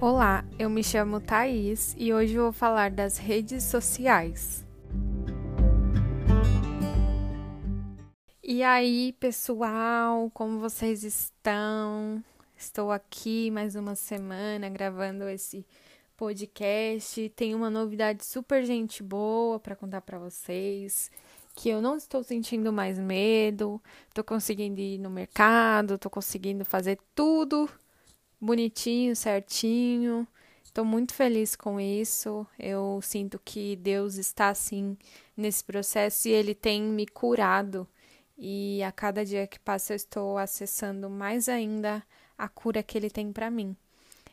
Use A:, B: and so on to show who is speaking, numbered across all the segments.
A: Olá, eu me chamo Thaís e hoje vou falar das redes sociais. E aí, pessoal, como vocês estão? Estou aqui mais uma semana gravando esse podcast. Tem uma novidade super gente boa para contar para vocês, que eu não estou sentindo mais medo, tô conseguindo ir no mercado, tô conseguindo fazer tudo bonitinho, certinho. Estou muito feliz com isso. Eu sinto que Deus está assim nesse processo e Ele tem me curado. E a cada dia que passa eu estou acessando mais ainda a cura que Ele tem para mim.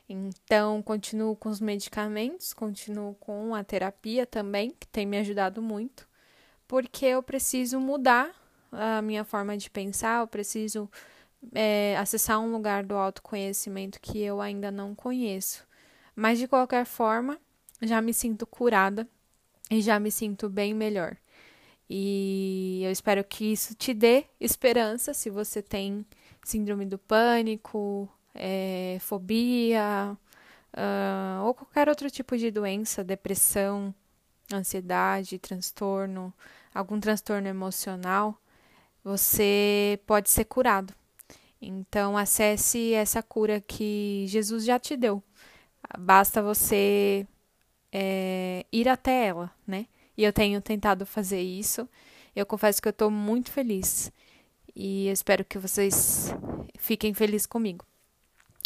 A: Então, continuo com os medicamentos, continuo com a terapia também, que tem me ajudado muito, porque eu preciso mudar a minha forma de pensar, eu preciso é, acessar um lugar do autoconhecimento que eu ainda não conheço. Mas de qualquer forma, já me sinto curada e já me sinto bem melhor. E eu espero que isso te dê esperança se você tem síndrome do pânico, é, fobia uh, ou qualquer outro tipo de doença, depressão, ansiedade, transtorno, algum transtorno emocional, você pode ser curado. Então, acesse essa cura que Jesus já te deu. Basta você é, ir até ela, né? E eu tenho tentado fazer isso. Eu confesso que eu estou muito feliz. E eu espero que vocês fiquem felizes comigo.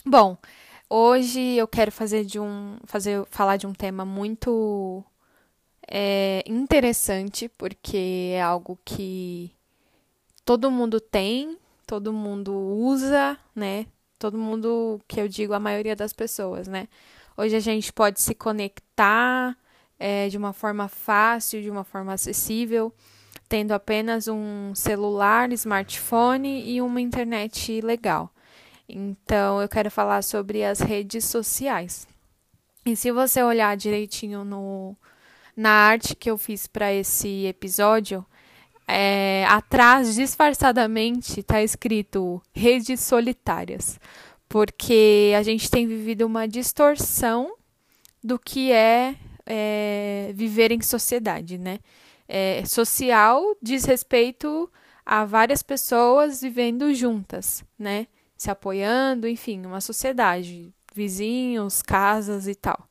A: Bom, hoje eu quero fazer de um, fazer, falar de um tema muito é, interessante, porque é algo que todo mundo tem, todo mundo usa, né? Todo mundo, que eu digo, a maioria das pessoas, né? Hoje a gente pode se conectar é, de uma forma fácil, de uma forma acessível, tendo apenas um celular, smartphone e uma internet legal. Então, eu quero falar sobre as redes sociais. E se você olhar direitinho no, na arte que eu fiz para esse episódio, é, atrás, disfarçadamente, está escrito redes solitárias, porque a gente tem vivido uma distorção do que é, é viver em sociedade, né? É, social diz respeito a várias pessoas vivendo juntas, né? Se apoiando, enfim, uma sociedade, vizinhos, casas e tal.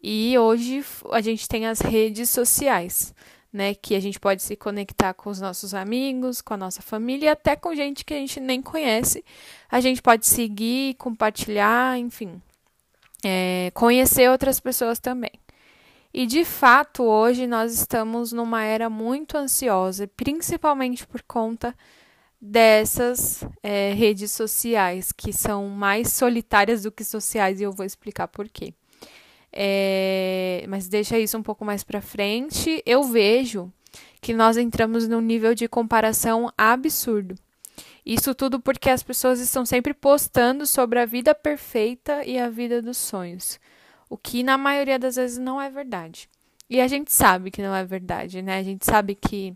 A: E hoje a gente tem as redes sociais né? Que a gente pode se conectar com os nossos amigos, com a nossa família até com gente que a gente nem conhece. A gente pode seguir, compartilhar, enfim, é, conhecer outras pessoas também. E de fato, hoje nós estamos numa era muito ansiosa, principalmente por conta dessas é, redes sociais, que são mais solitárias do que sociais, e eu vou explicar por quê. É, mas deixa isso um pouco mais para frente. Eu vejo que nós entramos num nível de comparação absurdo. Isso tudo porque as pessoas estão sempre postando sobre a vida perfeita e a vida dos sonhos, o que na maioria das vezes não é verdade. E a gente sabe que não é verdade, né? A gente sabe que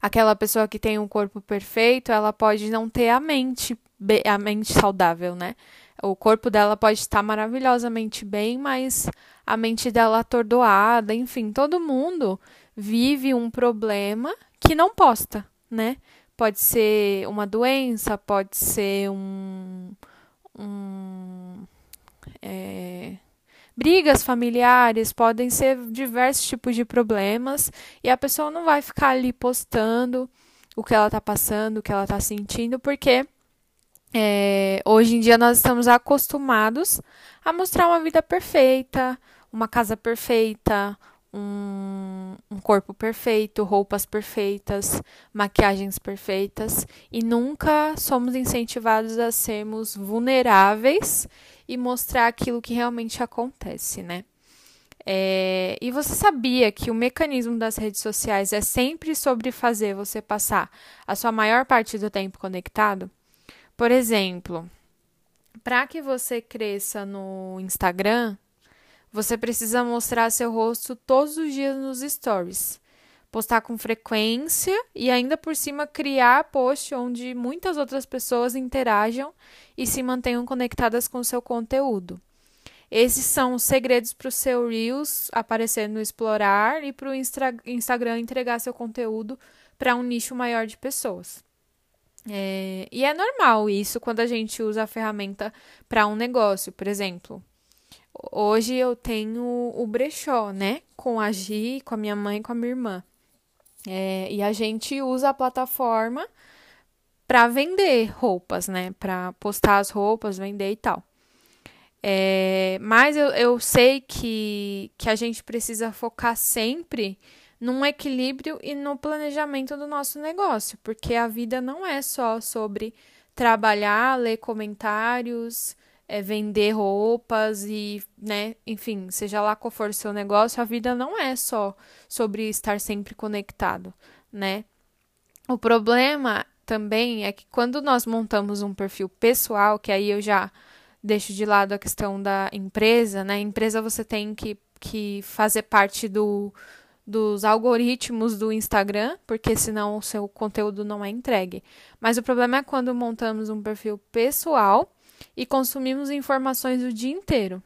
A: aquela pessoa que tem um corpo perfeito, ela pode não ter a mente, a mente saudável, né? O corpo dela pode estar maravilhosamente bem, mas a mente dela atordoada, enfim, todo mundo vive um problema que não posta, né? Pode ser uma doença, pode ser um. um é, brigas familiares, podem ser diversos tipos de problemas, e a pessoa não vai ficar ali postando o que ela tá passando, o que ela tá sentindo, porque é, hoje em dia nós estamos acostumados a mostrar uma vida perfeita, uma casa perfeita, um, um, corpo perfeito, roupas perfeitas, maquiagens perfeitas e nunca somos incentivados a sermos vulneráveis e mostrar aquilo que realmente acontece, né? É, e você sabia que o mecanismo das redes sociais é sempre sobre fazer você passar a sua maior parte do tempo conectado? Por exemplo, para que você cresça no Instagram, você precisa mostrar seu rosto todos os dias nos stories, postar com frequência e ainda por cima criar post onde muitas outras pessoas interajam e se mantenham conectadas com seu conteúdo. Esses são os segredos para o seu Reels aparecer no Explorar e para o Instagram entregar seu conteúdo para um nicho maior de pessoas. É, e é normal isso quando a gente usa a ferramenta para um negócio. Por exemplo, hoje eu tenho o brechó, né? Com a Gi, com a minha mãe e com a minha irmã. É, e a gente usa a plataforma para vender roupas, né? Para postar as roupas, vender e tal. É, mas eu, eu sei que, que a gente precisa focar sempre num equilíbrio e no planejamento do nosso negócio, porque a vida não é só sobre trabalhar, ler comentários, é, vender roupas e, né, enfim, seja lá qual for o seu negócio, a vida não é só sobre estar sempre conectado, né? O problema também é que quando nós montamos um perfil pessoal, que aí eu já deixo de lado a questão da empresa, né? Empresa você tem que, que fazer parte do, dos algoritmos do Instagram, porque senão o seu conteúdo não é entregue. Mas o problema é quando montamos um perfil pessoal e consumimos informações o dia inteiro,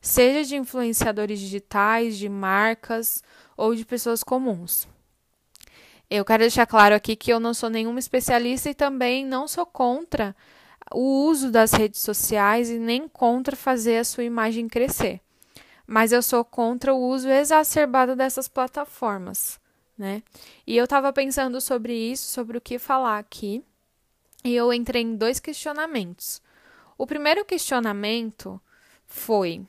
A: seja de influenciadores digitais, de marcas ou de pessoas comuns. Eu quero deixar claro aqui que eu não sou nenhuma especialista e também não sou contra o uso das redes sociais e nem contra fazer a sua imagem crescer. Mas eu sou contra o uso exacerbado dessas plataformas, né? E eu estava pensando sobre isso, sobre o que falar aqui, e eu entrei em dois questionamentos. O primeiro questionamento foi: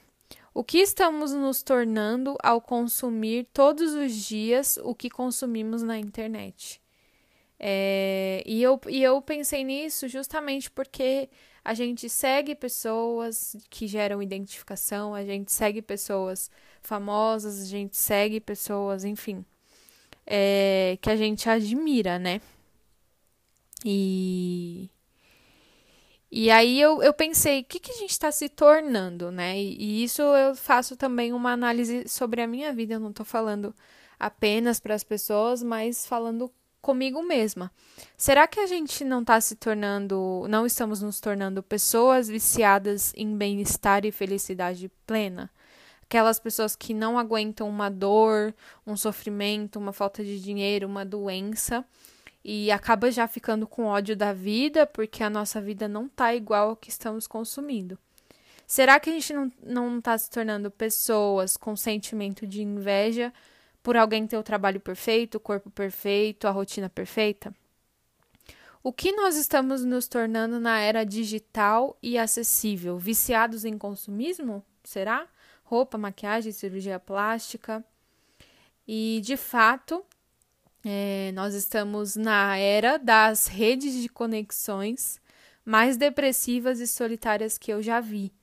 A: o que estamos nos tornando ao consumir todos os dias o que consumimos na internet? É, e, eu, e eu pensei nisso justamente porque a gente segue pessoas que geram identificação, a gente segue pessoas famosas, a gente segue pessoas, enfim, é, que a gente admira, né? E, e aí eu, eu pensei, o que, que a gente está se tornando, né? E, e, isso eu faço também uma análise sobre a minha vida, eu não estou falando apenas para as pessoas, mas falando comigo mesma. Será que a gente não está se tornando, não estamos nos tornando pessoas viciadas em bem-estar e felicidade plena? Aquelas pessoas que não aguentam uma dor, um sofrimento, uma falta de dinheiro, uma doença e acaba já ficando com ódio da vida porque a nossa vida não tá igual ao que estamos consumindo. Será que a gente não, não tá se tornando pessoas com sentimento de inveja por alguém ter o trabalho perfeito, o corpo perfeito, a rotina perfeita? O que nós estamos nos tornando na era digital e acessível? Viciados em consumismo? Será? Roupa, maquiagem, cirurgia plástica. E, de fato, é, nós estamos na era das redes de conexões mais depressivas e solitárias que eu já vi.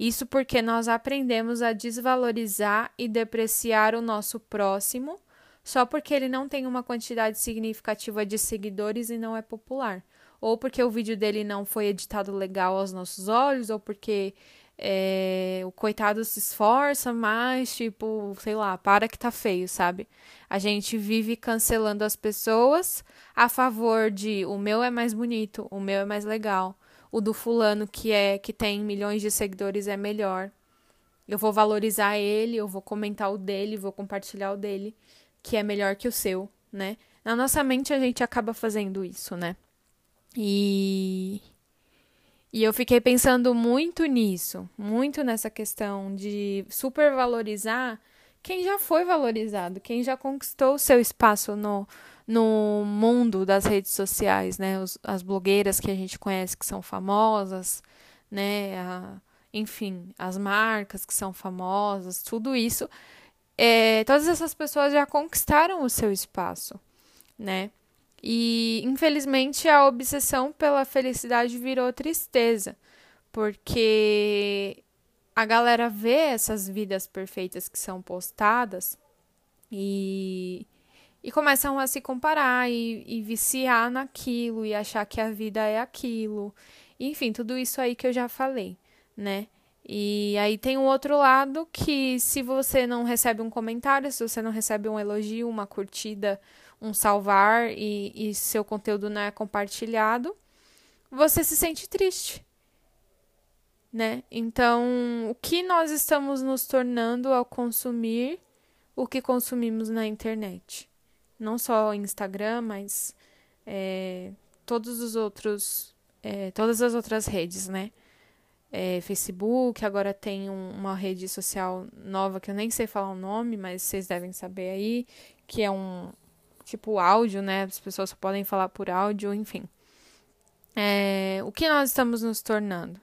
A: Isso porque nós aprendemos a desvalorizar e depreciar o nosso próximo só porque ele não tem uma quantidade significativa de seguidores e não é popular. Ou porque o vídeo dele não foi editado legal aos nossos olhos, ou porque é, o coitado se esforça, mas, tipo, sei lá, para que tá feio, sabe? A gente vive cancelando as pessoas a favor de o meu é mais bonito, o meu é mais legal, o do fulano que é que tem milhões de seguidores é melhor. Eu vou valorizar ele, eu vou comentar o dele, vou compartilhar o dele, que é melhor que o seu, né? Na nossa mente a gente acaba fazendo isso, né? E e eu fiquei pensando muito nisso, muito nessa questão de supervalorizar quem já foi valorizado, quem já conquistou o seu espaço no, no mundo das redes sociais, né? Os, as blogueiras que a gente conhece que são famosas, né? A, enfim, as marcas que são famosas, tudo isso. É, todas essas pessoas já conquistaram o seu espaço, né? E infelizmente a obsessão pela felicidade virou tristeza, porque a galera vê essas vidas perfeitas que são postadas e e começam a se comparar e, e viciar naquilo e achar que a vida é aquilo. Enfim, tudo isso aí que eu já falei, né? E aí tem um outro lado que se você não recebe um comentário, se você não recebe um elogio, uma curtida, um salvar e, e seu conteúdo não é compartilhado, você se sente triste. Né? Então, o que nós estamos nos tornando ao consumir o que consumimos na internet? Não só Instagram, mas é, todos os outros, é, todas as outras redes, né? É, Facebook, agora tem um, uma rede social nova que eu nem sei falar o nome, mas vocês devem saber aí, que é um tipo áudio, né? As pessoas só podem falar por áudio, enfim. É, o que nós estamos nos tornando?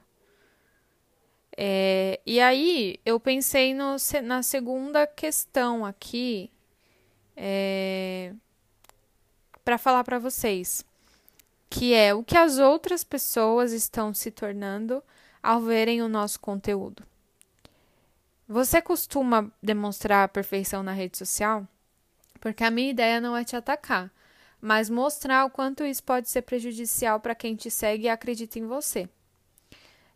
A: É, e aí eu pensei no, na segunda questão aqui é, para falar para vocês, que é o que as outras pessoas estão se tornando ao verem o nosso conteúdo. Você costuma demonstrar a perfeição na rede social? Porque a minha ideia não é te atacar, mas mostrar o quanto isso pode ser prejudicial para quem te segue e acredita em você.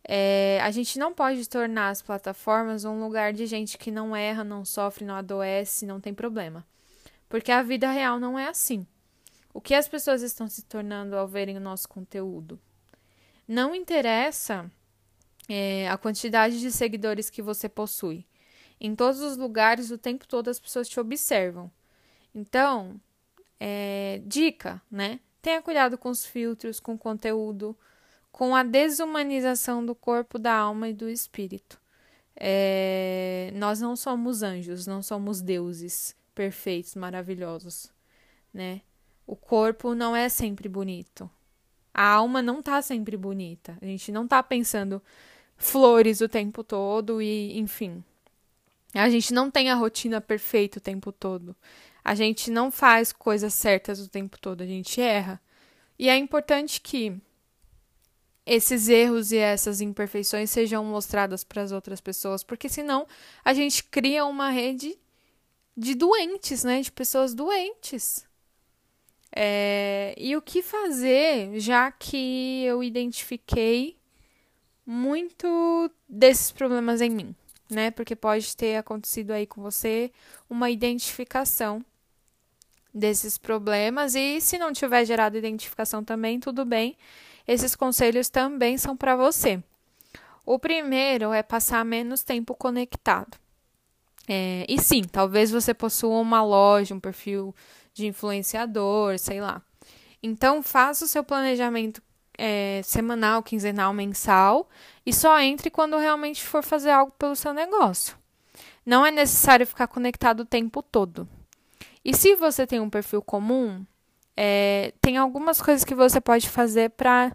A: É, a gente não pode tornar as plataformas um lugar de gente que não erra, não sofre, não adoece, não tem problema. Porque a vida real não é assim. O que as pessoas estão se tornando ao verem o nosso conteúdo? Não interessa é, a quantidade de seguidores que você possui. Em todos os lugares, o tempo todo, as pessoas te observam. Então, é, dica, né? Tenha cuidado com os filtros, com o conteúdo com a desumanização do corpo, da alma e do espírito. É, nós não somos anjos, não somos deuses perfeitos, maravilhosos, né? O corpo não é sempre bonito. A alma não está sempre bonita. A gente não está pensando flores o tempo todo e, enfim. A gente não tem a rotina perfeita o tempo todo. A gente não faz coisas certas o tempo todo, a gente erra. E é importante que esses erros e essas imperfeições sejam mostradas para as outras pessoas, porque senão a gente cria uma rede de doentes, né? De pessoas doentes. É, e o que fazer, já que eu identifiquei muito desses problemas em mim, né? Porque pode ter acontecido aí com você uma identificação desses problemas, e se não tiver gerado identificação também, tudo bem esses conselhos também são para você. O primeiro é passar menos tempo conectado. É, e sim, talvez você possua uma loja, um perfil de influenciador, sei lá. Então, faça o seu planejamento é, semanal, quinzenal, mensal e só entre quando realmente for fazer algo pelo seu negócio. Não é necessário ficar conectado o tempo todo. E se você tem um perfil comum, é, tem algumas coisas que você pode fazer para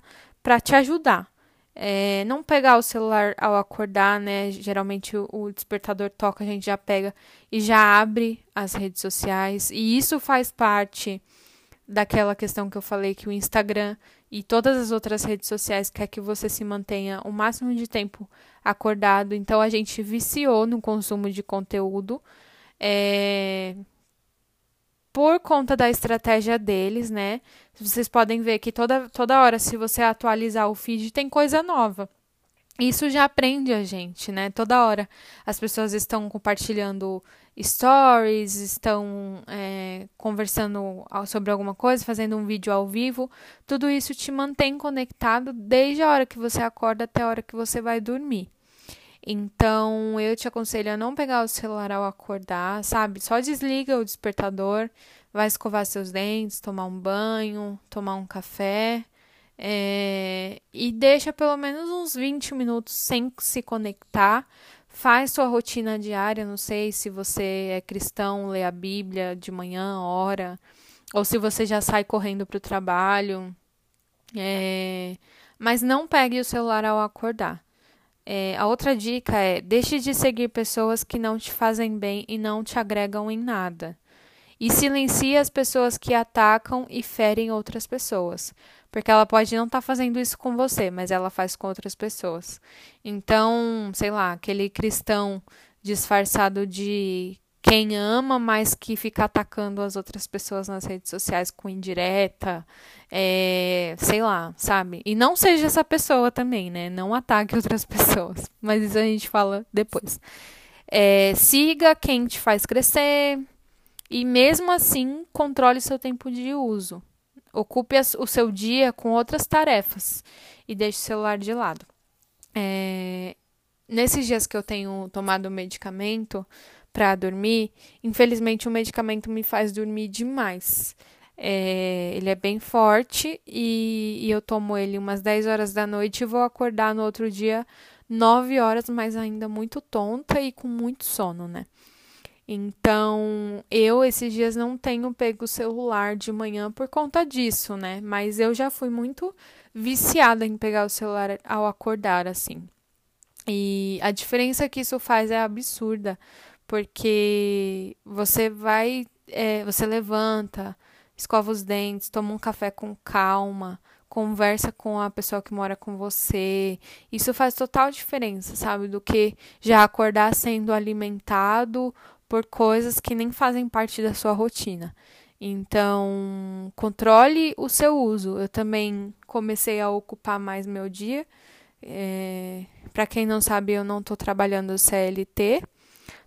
A: te ajudar. É, não pegar o celular ao acordar, né? Geralmente o, o, despertador toca, a gente já pega e já abre as redes sociais. E isso faz parte daquela questão que eu falei que o Instagram e todas as outras redes sociais quer que você se mantenha o máximo de tempo acordado. Então a gente viciou no consumo de conteúdo. É, por conta da estratégia deles, né? Vocês podem ver que toda, toda hora, se você atualizar o feed, tem coisa nova. Isso já aprende a gente, né? Toda hora as pessoas estão compartilhando stories, estão é, conversando sobre alguma coisa, fazendo um vídeo ao vivo. Tudo isso te mantém conectado desde a hora que você acorda até a hora que você vai dormir. Então, eu te aconselho a não pegar o celular ao acordar, sabe? Só desliga o despertador, vai escovar seus dentes, tomar um banho, tomar um café. É, e deixa pelo menos uns 20 minutos sem se conectar. Faz sua rotina diária. Não sei se você é cristão, lê a Bíblia de manhã, hora, ou se você já sai correndo para o trabalho. É, mas não pegue o celular ao acordar. É, a outra dica é: deixe de seguir pessoas que não te fazem bem e não te agregam em nada. E silencie as pessoas que atacam e ferem outras pessoas. Porque ela pode não estar tá fazendo isso com você, mas ela faz com outras pessoas. Então, sei lá, aquele cristão disfarçado de quem ama, mas que fica atacando as outras pessoas nas redes sociais com indireta, é, sei lá, sabe? E não seja essa pessoa também, né? Não ataque outras pessoas. Mas isso a gente fala depois. É, siga quem te faz crescer e mesmo assim controle seu tempo de uso. Ocupe o seu dia com outras tarefas e deixe o celular de lado. É, nesses dias que eu tenho tomado medicamento para dormir, infelizmente o medicamento me faz dormir demais. É, ele é bem forte e, e, eu tomo ele umas 10 horas da noite e vou acordar no outro dia 9 horas, mas ainda muito tonta e com muito sono, né? Então, eu esses dias não tenho pego o celular de manhã por conta disso, né? Mas eu já fui muito viciada em pegar o celular ao acordar, assim. E a diferença que isso faz é absurda, porque você vai, é, você levanta, escova os dentes, toma um café com calma, conversa com a pessoa que mora com você. Isso faz total diferença, sabe? Do que já acordar sendo alimentado por coisas que nem fazem parte da sua rotina. Então, controle o seu uso. Eu também comecei a ocupar mais meu dia. É, Para quem não sabe, eu não estou trabalhando CLT,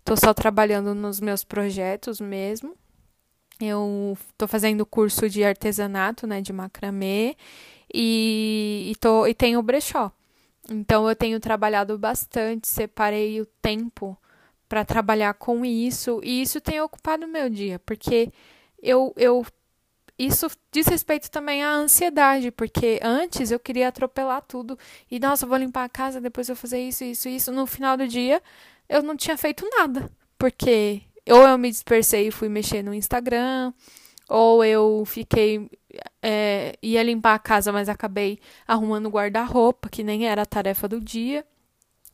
A: estou só trabalhando nos meus projetos mesmo. Eu estou fazendo curso de artesanato, né, de macramê, e, e, tô, e tenho brechó. Então, eu tenho trabalhado bastante, separei o tempo para trabalhar com isso, e isso tem ocupado o meu dia, porque eu, eu isso diz respeito também à ansiedade, porque antes eu queria atropelar tudo e nossa, vou limpar a casa, depois eu vou fazer isso, isso, isso. No final do dia, eu não tinha feito nada, porque ou eu me dispersei e fui mexer no Instagram, ou eu fiquei é, ia limpar a casa, mas acabei arrumando guarda-roupa, que nem era a tarefa do dia.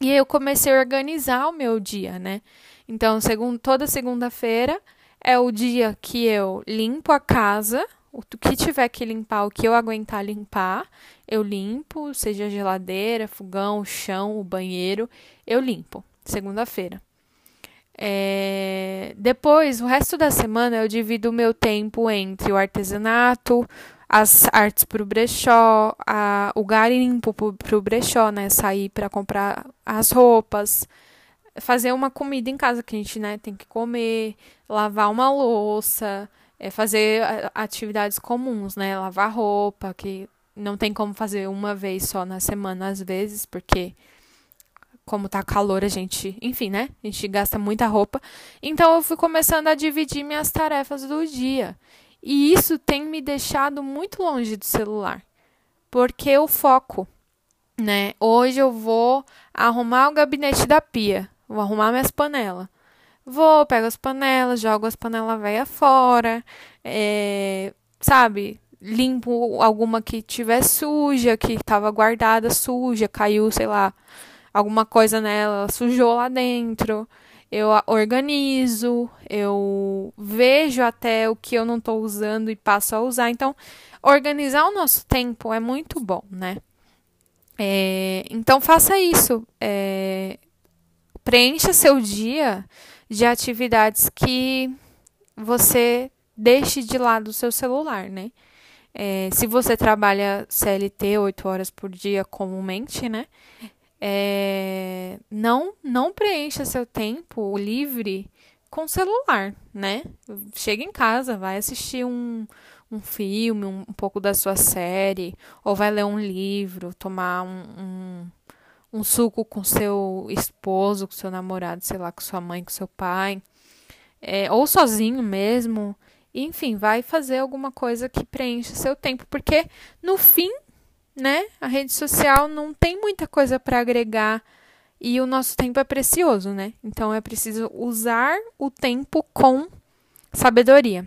A: E aí eu comecei a organizar o meu dia, né? Então, segundo, toda segunda-feira é o dia que eu limpo a casa, o que tiver que limpar, o que eu aguentar limpar, eu limpo, seja geladeira, fogão, chão, o banheiro, eu limpo. Segunda-feira. É... Depois, o resto da semana, eu divido o meu tempo entre o artesanato, as artes para o brechó, a, o garimpo para o brechó, né? Sair para comprar as roupas, fazer uma comida em casa que a gente né, tem que comer, lavar uma louça, é, fazer atividades comuns, né? Lavar roupa, que não tem como fazer uma vez só na semana, às vezes, porque como tá calor, a gente, enfim, né? A gente gasta muita roupa. Então eu fui começando a dividir minhas tarefas do dia. E isso tem me deixado muito longe do celular, porque eu foco, né? Hoje eu vou arrumar o gabinete da pia, vou arrumar minhas panelas. Vou, pego as panelas, jogo as panelas velhas fora, é, sabe? Limpo alguma que tiver suja, que estava guardada suja, caiu, sei lá, alguma coisa nela, sujou lá dentro eu organizo, eu vejo até o que eu não estou usando e passo a usar. Então, organizar o nosso tempo é muito bom, né? É, então, faça isso. É, preencha seu dia de atividades que você deixe de lado o seu celular, né? É, se você trabalha CLT 8 horas por dia comumente, né? É, não não preencha seu tempo livre com celular, né? Chega em casa, vai assistir um, um filme, um, um pouco da sua série, ou vai ler um livro, tomar um, um, um suco com seu esposo, com seu namorado, sei lá, com sua mãe, com seu pai, é, ou sozinho mesmo. Enfim, vai fazer alguma coisa que preencha seu tempo, porque no fim né? A rede social não tem muita coisa para agregar e o nosso tempo é precioso, né? Então é preciso usar o tempo com sabedoria.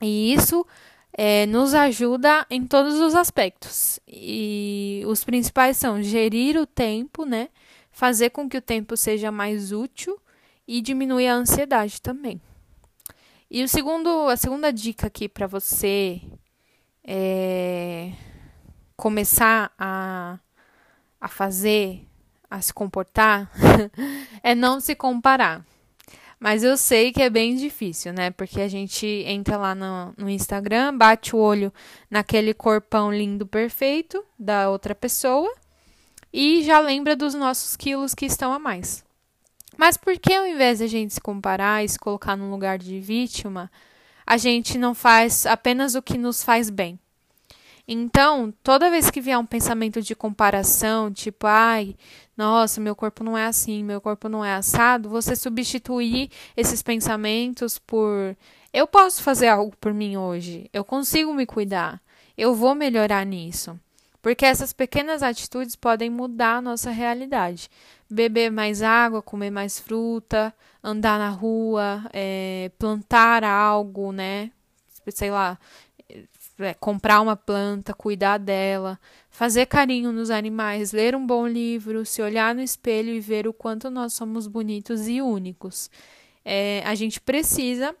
A: E isso é, nos ajuda em todos os aspectos. E os principais são gerir o tempo, né? Fazer com que o tempo seja mais útil e diminuir a ansiedade também. E o segundo, a segunda dica aqui para você é começar a, a fazer, a se comportar, é não se comparar. Mas eu sei que é bem difícil, né? Porque a gente entra lá no, no Instagram, bate o olho naquele corpão lindo, perfeito da outra pessoa e já lembra dos nossos quilos que estão a mais. Mas por que ao invés de a gente se comparar e se colocar no lugar de vítima, a gente não faz apenas o que nos faz bem? Então, toda vez que vier um pensamento de comparação, tipo, ai, nossa, meu corpo não é assim, meu corpo não é assado, você substituir esses pensamentos por eu posso fazer algo por mim hoje, eu consigo me cuidar, eu vou melhorar nisso. Porque essas pequenas atitudes podem mudar a nossa realidade. Beber mais água, comer mais fruta, andar na rua, é, plantar algo, né? Sei lá, é, comprar uma planta, cuidar dela, fazer carinho nos animais, ler um bom livro, se olhar no espelho e ver o quanto nós somos bonitos e únicos. É, a gente precisa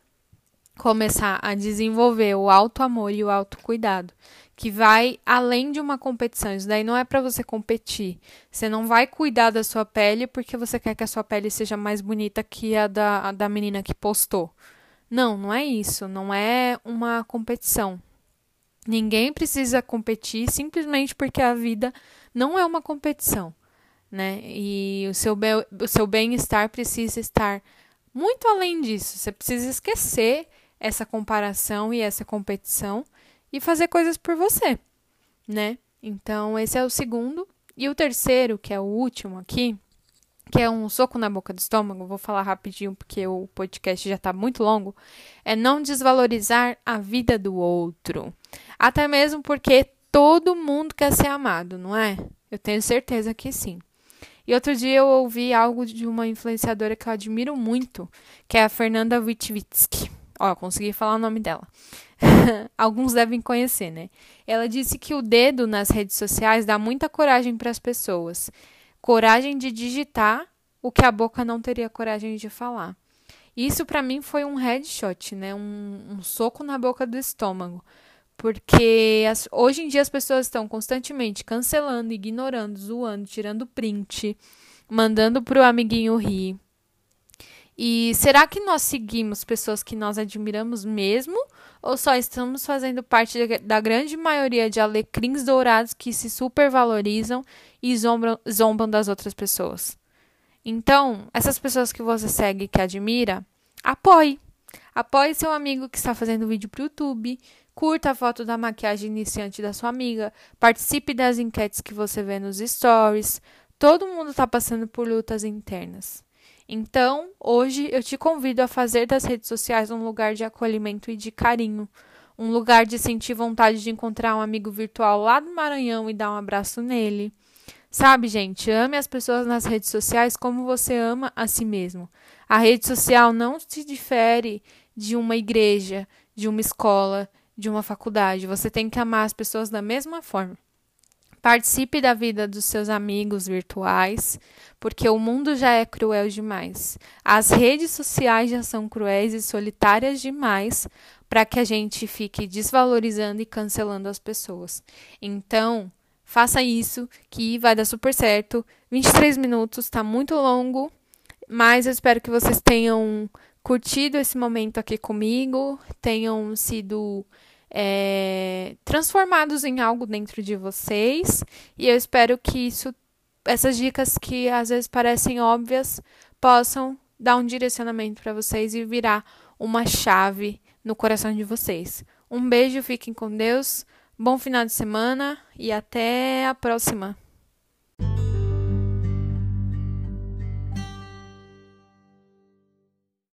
A: começar a desenvolver o auto amor e o autocuidado, que vai além de uma competição. Isso daí não é para você competir. Você não vai cuidar da sua pele porque você quer que a sua pele seja mais bonita que a da, a da menina que postou. Não, não é isso. Não é uma competição. Ninguém precisa competir simplesmente porque a vida não é uma competição, né? E o seu, be o seu bem-estar precisa estar muito além disso. Você precisa esquecer essa comparação e essa competição e fazer coisas por você, né? Então, esse é o segundo. E o terceiro, que é o último aqui, que é um soco na boca do estômago, vou falar rapidinho porque o podcast já está muito longo, é não desvalorizar a vida do outro. Até mesmo porque todo mundo quer ser amado, não é? Eu tenho certeza que sim. E outro dia eu ouvi algo de uma influenciadora que eu admiro muito, que é a Fernanda Witwitsky. Ó, consegui falar o nome dela. Alguns devem conhecer, né? Ela disse que o dedo nas redes sociais dá muita coragem para as pessoas coragem de digitar o que a boca não teria coragem de falar. Isso para mim foi um headshot, né? Um, um, soco na boca do estômago. Porque as, hoje em dia as pessoas estão constantemente cancelando, ignorando, zoando, tirando print, mandando pro amiguinho rir. E será que nós seguimos pessoas que nós admiramos mesmo? Ou só estamos fazendo parte da grande maioria de alecrins dourados que se supervalorizam e zombam, zombam das outras pessoas. Então, essas pessoas que você segue e que admira, apoie. Apoie seu amigo que está fazendo vídeo para o YouTube. Curta a foto da maquiagem iniciante da sua amiga. Participe das enquetes que você vê nos stories. Todo mundo está passando por lutas internas. Então, hoje eu te convido a fazer das redes sociais um lugar de acolhimento e de carinho. Um lugar de sentir vontade de encontrar um amigo virtual lá do Maranhão e dar um abraço nele Sabe, gente, ame as pessoas nas redes sociais como você ama a si mesmo. A rede social não se difere de uma igreja, de uma escola, de uma faculdade. Você tem que amar as pessoas da mesma forma. Participe da vida dos seus amigos virtuais, porque o mundo já é cruel demais. As redes sociais já são cruéis e solitárias demais para que a gente fique desvalorizando e cancelando as pessoas. Então, Faça isso, que vai dar super certo. 23 minutos, tá muito longo, mas eu espero que vocês tenham curtido esse momento aqui comigo, tenham sido é, transformados em algo dentro de vocês. E eu espero que isso, essas dicas que às vezes parecem óbvias, possam dar um direcionamento para vocês e virar uma chave no coração de vocês. Um beijo, fiquem com Deus. Bom final de semana e até a próxima!